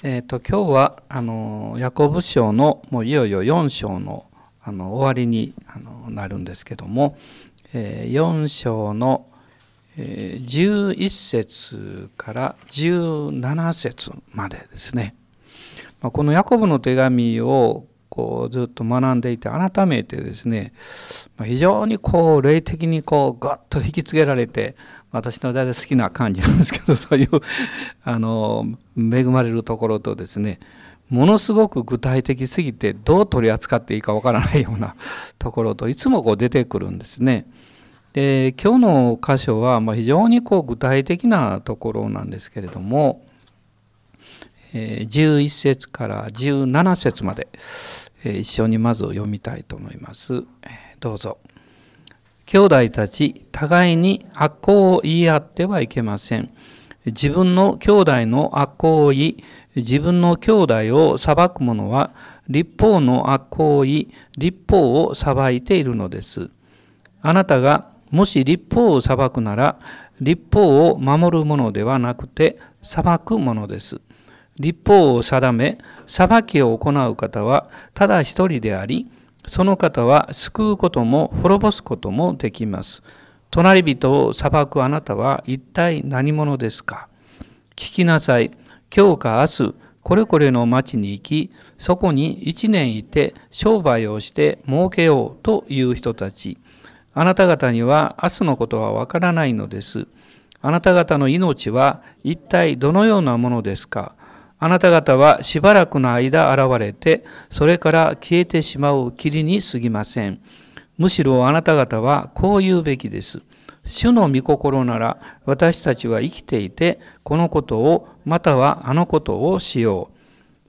えーと、今日はあのヤコブ書のもういよいよ4章のあの終わりにあのなるんですけども、えー、4章の、えー、11節から17節までですね、まあ、このヤコブの手紙をこうずっと学んでいて改めてですね、まあ、非常にこう霊的にこうガッと引きつけられて私の大体好きな感じなんですけどそういうあの恵まれるところとですねものすごく具体的すぎてどう取り扱っていいかわからないようなところといつもこう出てくるんですね。で今日の箇所はま非常にこう具体的なところなんですけれども11節から17節まで一緒にまず読みたいと思います。どうぞ。兄弟たち、互いに悪行を言い合ってはいけません。自分の兄弟の悪行を言い、自分の兄弟を裁く者は、立法の悪行を言い、立法を裁いているのです。あなたがもし立法を裁くなら、立法を守るものではなくて、裁くものです。立法を定め、裁きを行う方は、ただ一人であり、その方は救うことも滅ぼすこともできます。隣人を裁くあなたは一体何者ですか？聞きなさい。今日か明日、これこれの町に行き、そこに一年いて商売をして儲けようという人たち。あなた方には明日のことはわからないのです。あなた方の命は一体どのようなものですか？あなた方はしばらくの間現れて、それから消えてしまう霧に過ぎません。むしろあなた方はこう言うべきです。主の御心なら私たちは生きていて、このことを、またはあのことをしよう。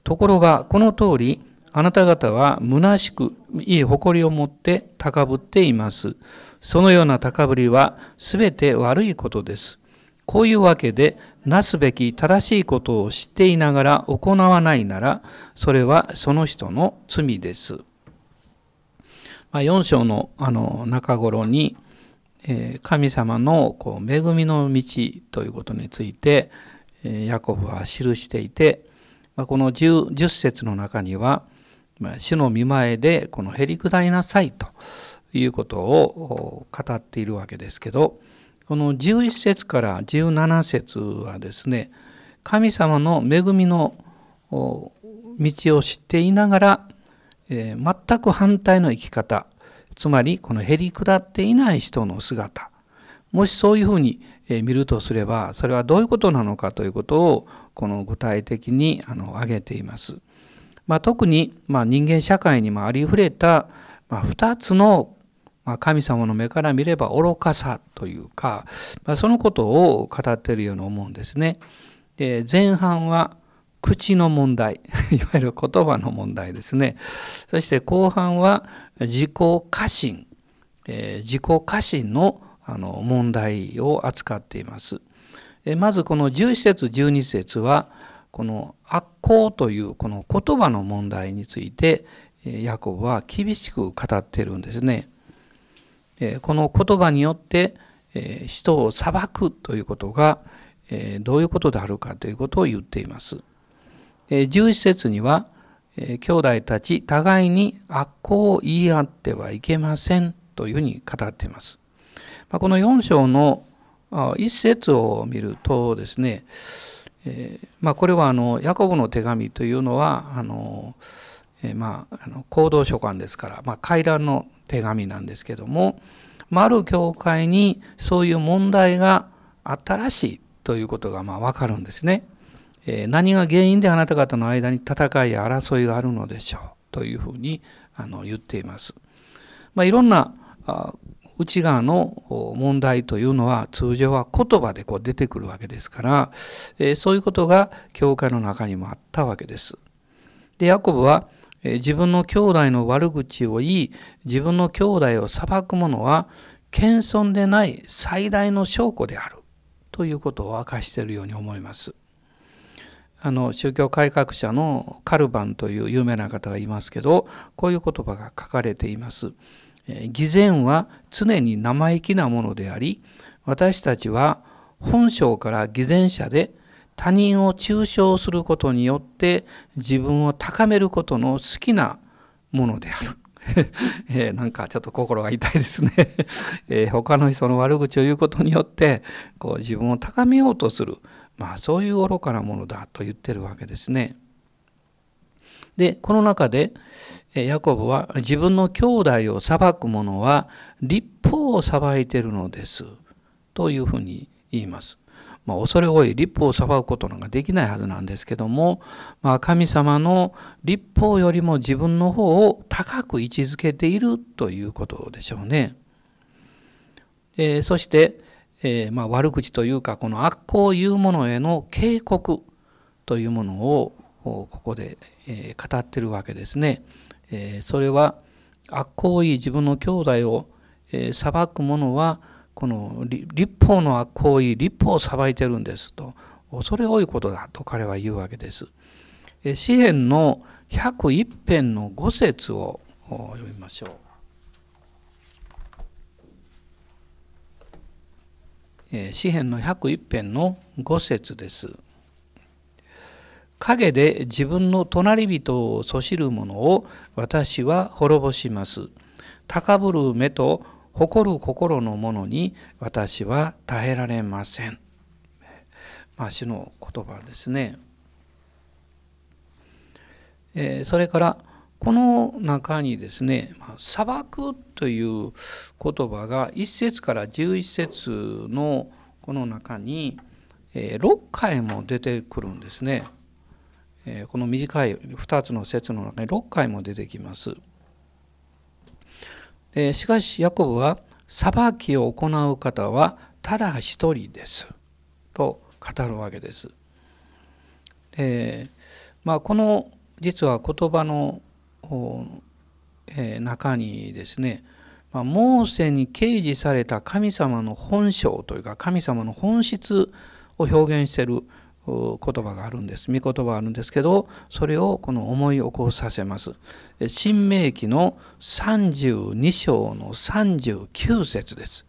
ところが、この通り、あなた方は虚しくいい誇りを持って高ぶっています。そのような高ぶりはすべて悪いことです。こういうわけで、なすべき正しいことを知っていながら行わないなら、それはその人の罪です。まあ、4章のあの中頃に、えー、神様のこう恵みの道ということについて、え、ヤコブは記していて、まあ、この 10, 10節の中には、まあ、主の見前でこのへり下りなさいということを語っているわけですけど、この11節から17節はですね神様の恵みの道を知っていながら、え、全く反対の生き方つまりこのへり下っていない人の姿もしそういうふうに見るとすればそれはどういうことなのかということをこの具体的にあの挙げています。まあ、特に、ま、人間社会にもありふれた、ま、2つのまあ、神様の目から見れば愚かさというか、まあ、そのことを語っているように思うんですね。で前半は口の問題 いわゆる言葉の問題ですね。そして後半は自己過信、えー、自己過信のあの問題を扱っています。まずこの11節12節はこの悪行というこの言葉の問題についてヤコブは厳しく語っているんですね。この言葉によって人を裁くということがどういうことであるかということを言っています。11節には兄弟たち互いに悪行を言い合ってはいけませんというふうに語っています。この4章の一節を見るとですね、まあ、これはあのヤコブの手紙というのはあの、まあ、あの行動書簡ですから、まあ、回覧の手紙なんですけども、ある教会にそういう問題があったらしいということがまあ分かるんですね。え何が原因であなた方の間に戦いや争いがあるのでしょうというふうにあの言っています。まあ、いろんな内側の問題というのは通常は言葉でこう出てくるわけですから、えそういうことが教会の中にもあったわけです。でヤコブは自分の兄弟の悪口を言い自分の兄弟を裁く者は謙遜でない最大の証拠であるということを明かしているように思います。あの宗教改革者のカルバンという有名な方がいますけどこういう言葉が書かれています。偽善は常に生意気なものであり私たちは本性から偽善者で他人を抽象することによって自分を高めることの好きなものである。えー、なんかちょっと心が痛いですね、えー、他の人の悪口を言うことによってこう自分を高めようとする、まあ、そういう愚かなものだと言ってるわけですね。でこの中でヤコブは自分の兄弟を裁く者は立法を裁いてるのですというふうに言います。まあ、恐れ多い立法を裁くことなんかできないはずなんですけども、まあ、神様の立法よりも自分の方を高く位置づけているということでしょうね。えー、そして、えー、まあ、悪口というかこの悪行を言う者への警告というものをここで、えー、語ってるわけですね。えそれは悪行を言い自分の兄弟を、え裁く者はこの立法の悪行為立法を裁いてるんですと恐れ多いことだと彼は言うわけです。詩篇の101編の5節を読みましょう。詩篇の101編の5節です。陰で自分の隣人をそしる者を私は滅ぼします。高ぶる目と誇る心のものに私は耐えられません。まあ、主の言葉ですね。えー、それからこの中にですね「砂漠」という言葉が1節から11節のこの中に6回も出てくるんですね。えこの短い2つの説の中に6回も出てきます。しかしヤコブは裁きを行う方はただ一人ですと語るわけです。でまあ、この実は言葉の、え、中にですね、ま、モーセに掲示された神様の本性というか神様の本質を表現している言葉があるんです。御言葉があるんですけどそれをこの思い起こさせます。新明記の32章の39節です。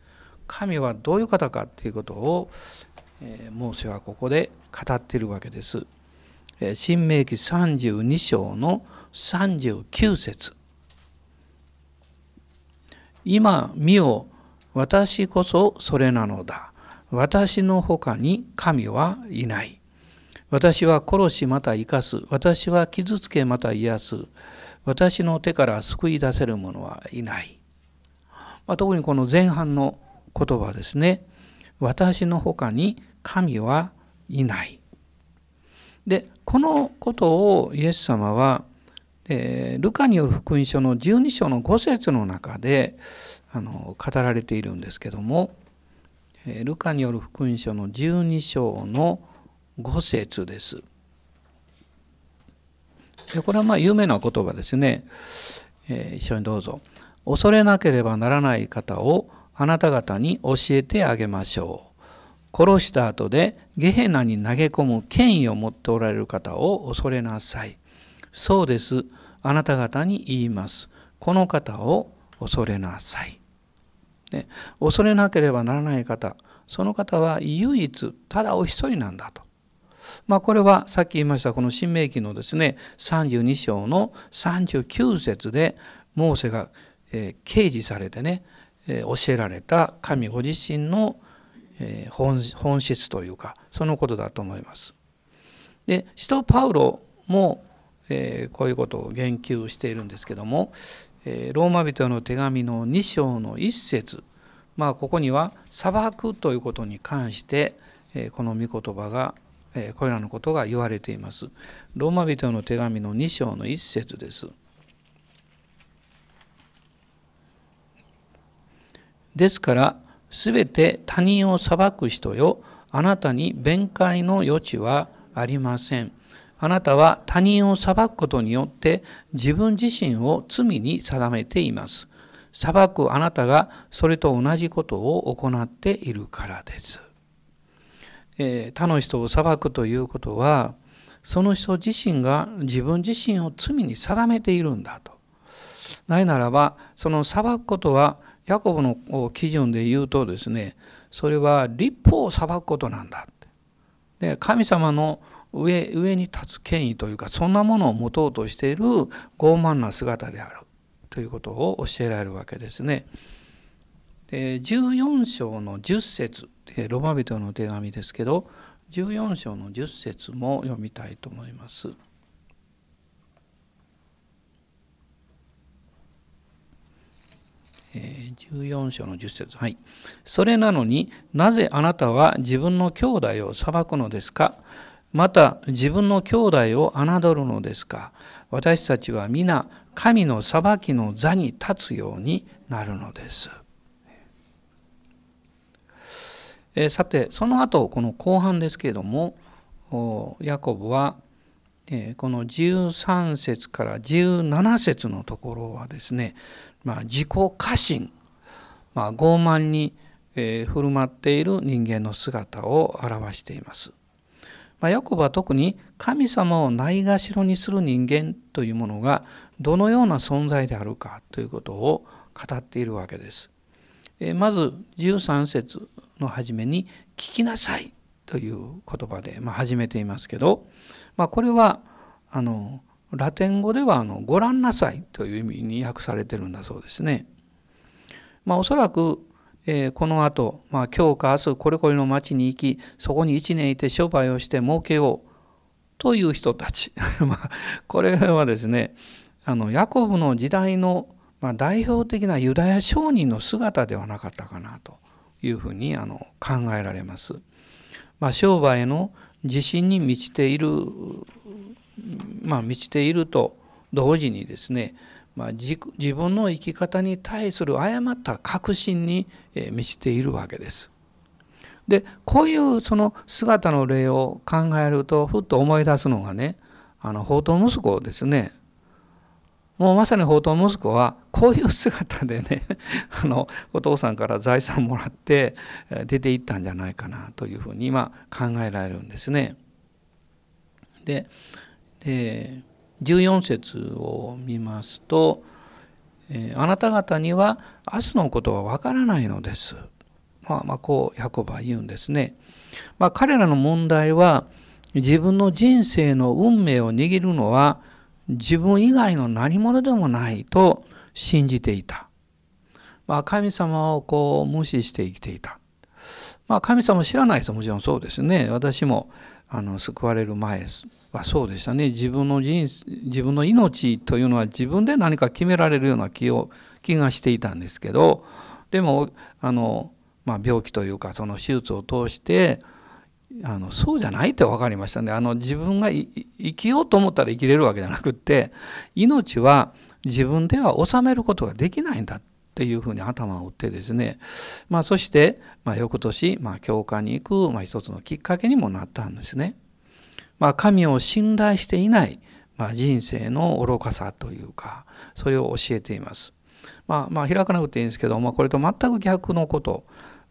神はどういう方かということを、えー、モーセはここで語っているわけです。新明記32章の39節。今見よ私こそそれなのだ。私の他に神はいない。私は殺しまた生かす。私は傷つけまた癒す。私の手から救い出せる者はいない。まあ、特にこの前半の言葉ですね。私の他に神はいない。で、このことをイエス様は、えー、ルカによる福音書の12章の5節の中であの語られているんですけども、えー、ルカによる福音書の12章の五節です。でこれはまあ有名な言葉ですね、えー、一緒にどうぞ。恐れなければならない方をあなた方に教えてあげましょう。殺した後でゲヘナに投げ込む権威を持っておられる方を恐れなさい。そうです。あなた方に言います。この方を恐れなさい。ね、恐れなければならない方、その方は唯一ただお一人なんだと。まあ、これはさっき言いましたこの新明記のですね32章の39節でモーセが、えー、掲示されてね、え、教えられた神ご自身の、え、本本質というかそのことだと思います。で使徒パウロも、え、こういうことを言及しているんですけども、え、ローマ人の手紙の2章の1節まあここには裁くということに関して、え、この御言葉がこれらのことが言われています。ローマ人の手紙の2章の1節です。ですから、すべて他人を裁く人よ、あなたに弁解の余地はありません。あなたは他人を裁くことによって自分自身を罪に定めています。裁くあなたがそれと同じことを行っているからです。えー、他の人を裁くということはその人自身が自分自身を罪に定めているんだと。ないならばその裁くことはヤコブの基準で言うとですねそれは立法を裁くことなんだで神様の上上に立つ権威というかそんなものを持とうとしている傲慢な姿であるということを教えられるわけですね。で14章の10節ロマ人の手紙ですけど14章の10節も読みたいと思います。14章の10節はい。それなのになぜあなたは自分の兄弟を裁くのですか？また自分の兄弟を侮るのですか？私たちは皆神の裁きの座に立つようになるのです。えさてその後この後半ですけれどもヤコブは、えこの13節から17節のところはですね、まあ、自己過信、まあ、傲慢に、え振る舞っている人間の姿を表しています。まあ、ヤコブは特に神様をないがしろにする人間というものがどのような存在であるかということを語っているわけです。まず13節の初めに「聞きなさい」という言葉で、まあ、始めていますけど、まあ、これはあのラテン語ではあの「ご覧なさい」という意味に訳されてるんだそうですね。まあ、おそらくえー、この後、まあ、今日か明日これこれの町に行きそこに1年いて商売をして儲けようという人たち、これはですねあのヤコブの時代の、まあ、代表的なユダヤ商人の姿ではなかったかなというふうにあの考えられます。まあ、商売の自信に満ちているまあ満ちていると同時にですねまあ、自分の生き方に対する誤った確信に満ちているわけです。でこういうその姿の例を考えるとふっと思い出すのがねあの宝刀息子ですね。もうまさに宝刀息子はこういう姿でね あのお父さんから財産もらって出ていったんじゃないかなというふうに今考えられるんですね。でで14節を見ますと、えあなた方には明日のことはわからないのです。まあ、まあ、こうヤコブは言うんですね。まあ、彼らの問題は自分の人生の運命を握るのは自分以外の何者でもないと信じていた。まあ、神様をこう無視して生きていた。まあ、神様を知らない人ももちろんそうですね。私もあの救われる前はそうでしたね自分の人自分の命というのは自分で何か決められるような気を気がしていたんですけどでもあの、まあ、病気というかその手術を通してあのそうじゃないって分かりましたねあの自分が生きようと思ったら生きれるわけじゃなくって命は自分では治めることができないんだっていうふうに頭を打ってですね、まあ、そして、まあ、翌年、まあ、教会に行く、まあ、一つのきっかけにもなったんですね。まあ、神を信頼していない、まあ、人生の愚かさというかそれを教えています。まあ、まあ開かなくていいんですけど、まあ、これと全く逆のこと、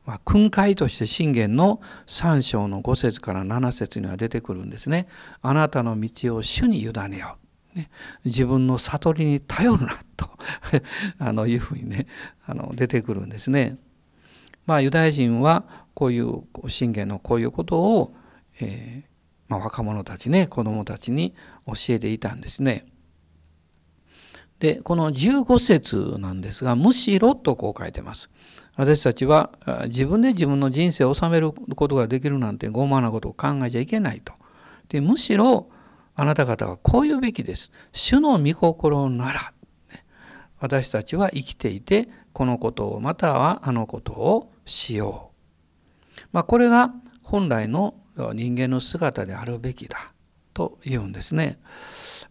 まあ、訓戒として信玄の3章の5節から7節には出てくるんですね。あなたの道を主に委ねよう。ね、自分の悟りに頼るなと あのいうふうにねあの出てくるんですね。まあユダヤ人はこういう信玄のこういうことを、えー、まあ、若者たちね子供たちに教えていたんですね。でこの15節なんですが「むしろ」とこう書いてます。私たちは自分で自分の人生を治めることができるなんて傲慢なことを考えちゃいけないと。でむしろあなた方はこう言うべきです。主の御心なら、私たちは生きていて、このことをまたはあのことをしよう。まあ、これが本来の人間の姿であるべきだと言うんですね。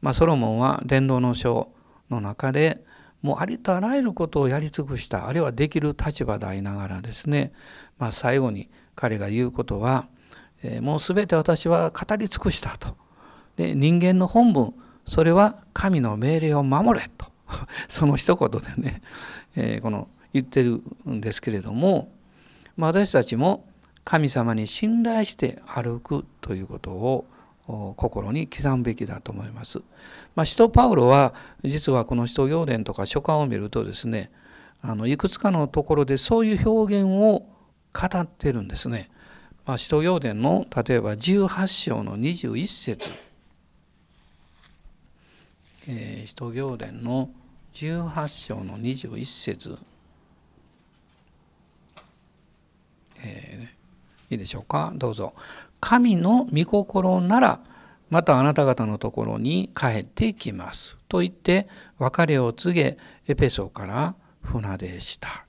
まあ、ソロモンは伝道の書の中でもうありとあらゆることをやり尽くしたあるいはできる立場でありながらですね、まあ、最後に彼が言うことは、え、もう全て私は語り尽くしたと。で人間の本分それは神の命令を守れと その一言でね、えー、この言ってるんですけれども、まあ、私たちも神様に信頼して歩くということを心に刻むべきだと思います。まあ、使徒パウロは実はこの使徒行伝とか書簡を見るとですねあのいくつかのところでそういう表現を語ってるんですね。まあ、使徒行伝の例えば18章の21節えー、使徒行伝の18章の21節えー、いいでしょうか？どうぞ。神の御心ならまたあなた方のところに帰ってきます。と言って別れを告げエペソから船出した。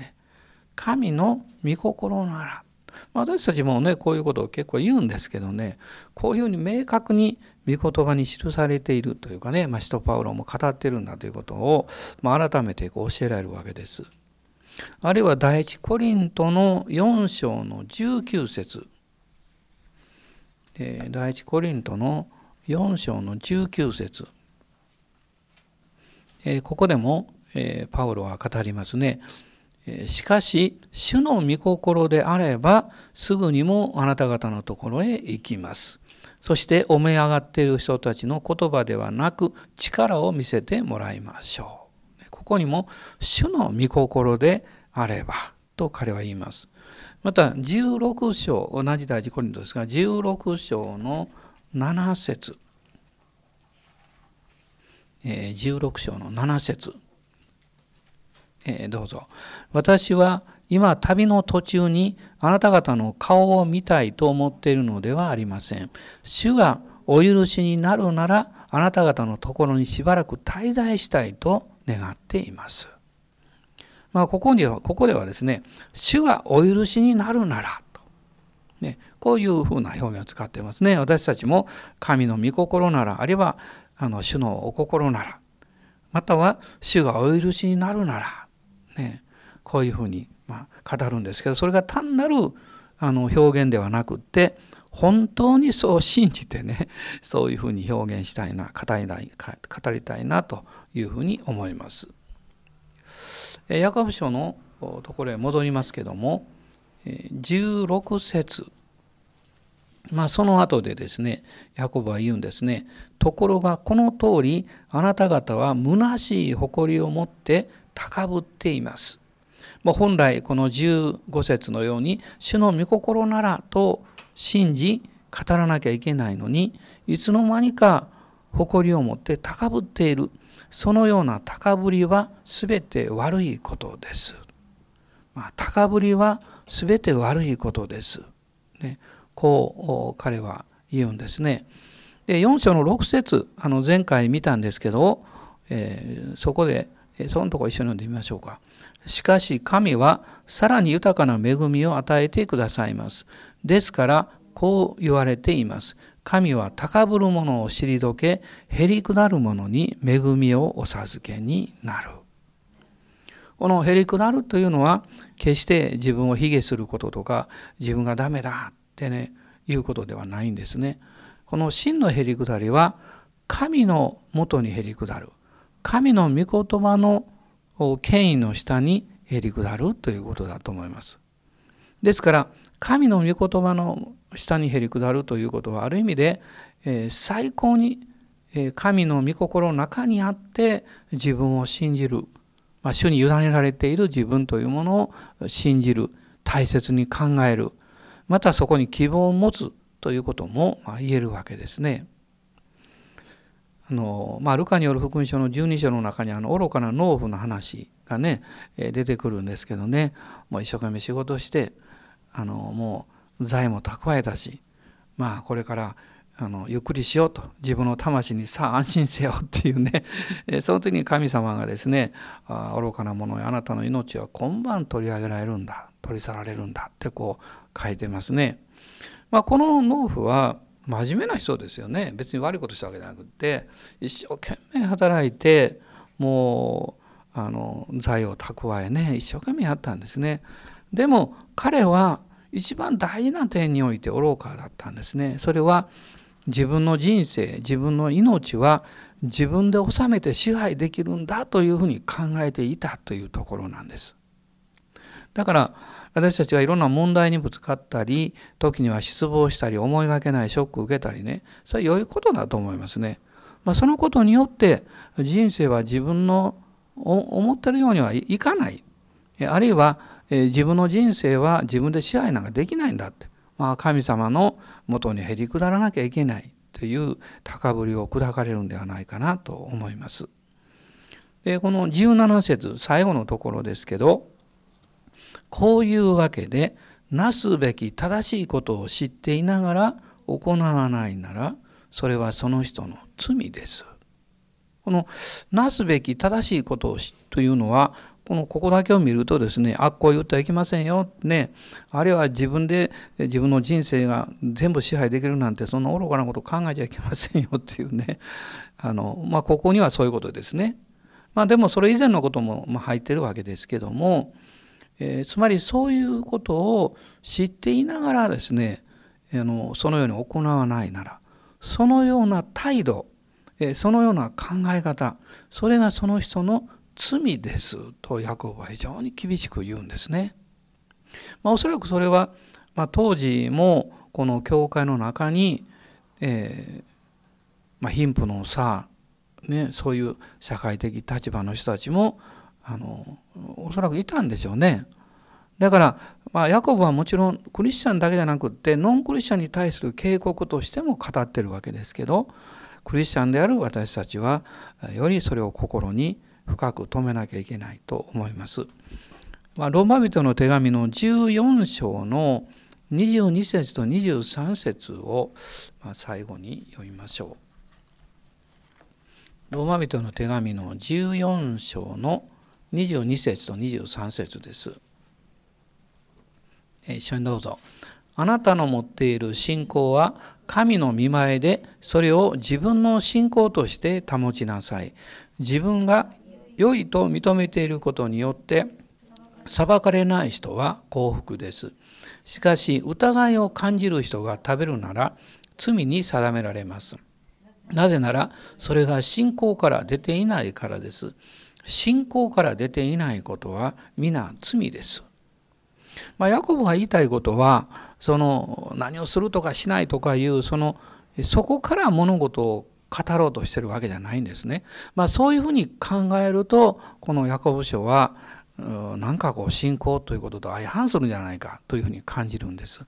ね、神の御心なら私たちもねこういうことを結構言うんですけどねこういうふうに明確に御言葉に記されているというかね、まあ、使徒パウロも語ってるんだということを、まあ、改めてこう教えられるわけです。あるいは第一コリントの4章の19節第一コリントの4章の19節ここでもパウロは語りますね。しかし、主の御心であれば、すぐにもあなた方のところへ行きます。そして、おめ上がっている人たちの言葉ではなく、力を見せてもらいましょう。ここにも、主の御心であれば、と彼は言います。また、16章、同じ第一コリントですが、16章の7節え16章の7節えー、どうぞ。私は今旅の途中にあなた方の顔を見たいと思っているのではありません。主がお許しになるならあなた方のところにしばらく滞在したいと願っています。まあ、ここにはここではですね、主がお許しになるならと、ね、こういうふうな表現を使っていますね。私たちも神の御心なら、あるいはあの主のお心なら、または主がお許しになるなら、ね、こういうふうに、まあ、語るんですけどそれが単なるあの表現ではなくって本当にそう信じてね そういうふうに表現したいな語りたい語りたいなというふうに思います。ヤコブ書のところへ戻りますけども16節まあその後でですねヤコブは言うんですねところがこの通りあなた方は虚しい誇りを持って高ぶっています。もう本来この15節のように主の御心ならと信じ語らなきゃいけないのにいつの間にか誇りを持って高ぶっているそのような高ぶりは全て悪いことです。まあ、高ぶりは全て悪いことです。ね、こう彼は言うんですね。で4章の6節あの前回見たんですけど、えー、そこでそのとこ一緒に読んでみましょうか。しかし神はさらに豊かな恵みを与えてくださいます。ですからこう言われています。神は高ぶる者を退け、へりくだる者に恵みをお授けになる。このへりくだるというのは、決して自分を卑下することとか、自分がダメだってね、いうことではないんですね。この真のへりくだりは、神のもとにへりくだる。神の御言葉の権威の下にへり下るということだと思います。ですから神の御言葉の下にへり下るということはある意味で、最高に神の御心の中にあって自分を信じる、まあ、主に委ねられている自分というものを信じる大切に考えるまたそこに希望を持つということも言えるわけですね。あのまあ、ルカによる福音書の12章の中にあの愚かな農夫の話がね出てくるんですけどね。もう一生懸命仕事してあのもう財も蓄えたしまあこれからあのゆっくりしようと。自分の魂にさあ安心せよっていうね。その時に神様がですね愚かなものやあなたの命は今晩取り上げられるんだ。取り去られるんだってこう書いてますね。まあ、この農夫は真面目な人ですよね。別に悪いことしたわけじゃなくって一生懸命働いてもうあの財を蓄えね一生懸命やったんですね。でも彼は一番大事な点において愚かだったんですね。それは自分の人生自分の命は自分で治めて支配できるんだというふうに考えていたというところなんです。だから私たちがいろんな問題にぶつかったり時には失望したり思いがけないショックを受けたりねそれは良いことだと思いますね。まあ、そのことによって人生は自分の思ってるようにはいかないあるいは自分の人生は自分で支配なんかできないんだってまあ、神様のもとにへり下らなきゃいけないという高ぶりを砕かれるんではないかなと思います。でこの17節最後のところですけどこういうわけでなすべき正しいことを知っていながら行わないならそれはその人の罪です。このなすべき正しいことをというのはこのここだけを見るとですねあっこう言ってはいけませんよねあるいは自分で自分の人生が全部支配できるなんてそんな愚かなこと考えちゃいけませんよっていうねあのまあここにはそういうことですね。まあでもそれ以前のことも入ってるわけですけども、えー、つまりそういうことを知っていながらですねあのそのように行わないならそのような態度えそのような考え方それがその人の罪ですとヤコブは非常に厳しく言うんですね。まあ、おそらくそれは、まあ、当時もこの教会の中に、えーまあ、貧富の差、ね、そういう社会的立場の人たちもあのおそらくいたんでしょうね。だから、まあ、ヤコブはもちろんクリスチャンだけじゃなくってノンクリスチャンに対する警告としても語ってるわけですけどクリスチャンである私たちはよりそれを心に深く止めなきゃいけないと思います。まあ、ローマ人の手紙の14章の22節と23節をま最後に読みましょう。ローマ人の手紙の14章の22節と23節です。一緒にどうぞ。あなたの持っている信仰は神の見前でそれを自分の信仰として保ちなさい。自分が良いと認めていることによって裁かれない人は幸福です。しかし疑いを感じる人が食べるなら罪に定められます。なぜならそれが信仰から出ていないからです。信仰から出ていないことは皆罪です。まあ、ヤコブが言いたいことはその何をするとかしないとかいうそのそこから物事を語ろうとしてるわけじゃないんですね。まあ、そういうふうに考えるとこのヤコブ書はなんかこう信仰ということと相反するんじゃないかというふうに感じるんです。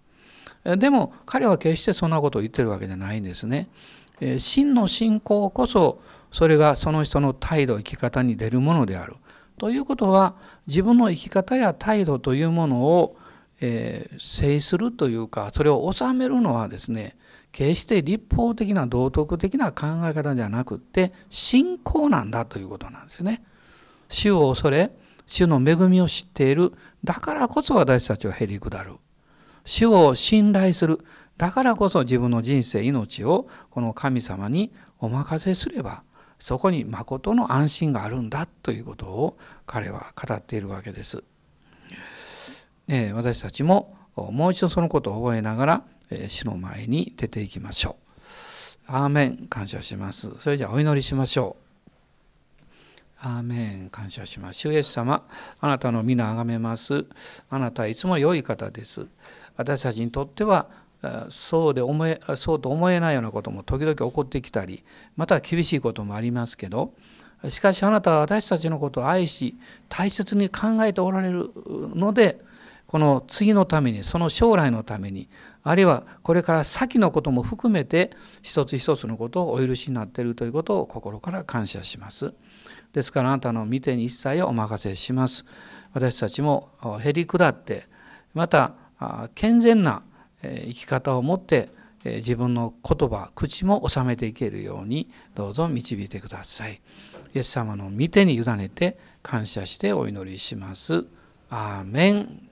でも彼は決してそんなことを言ってるわけじゃないんですね。真の信仰こそそれがその人の態度生き方に出るものである。ということは自分の生き方や態度というものを、えー、制するというかそれを収めるのはですね決して立法的な道徳的な考え方じゃなくって信仰なんだということなんですね。主を恐れ主の恵みを知っているだからこそ私たちはへり下る。主を信頼するだからこそ自分の人生命をこの神様にお任せすればそこに誠の安心があるんだということを彼は語っているわけです。え私たちももう一度そのことを覚えながら主の前に出ていきましょう。アーメン感謝します。それじゃあお祈りしましょう。アーメン感謝します。主イエス様、あなたの皆あがめます。あなたはいつも良い方です。私たちにとってはそうで思えそうと思えないようなことも時々起こってきたりまた厳しいこともありますけどしかしあなたは私たちのことを愛し大切に考えておられるのでこの次のためにその将来のためにあるいはこれから先のことも含めて一つ一つのことをお許しになっているということを心から感謝します。ですからあなたの見てに一切お任せします。私たちもへり下ってまた健全な生き方を持って自分の言葉口も収めていけるようにどうぞ導いてください。イエス様の御手に委ねて感謝してお祈りします。アーメン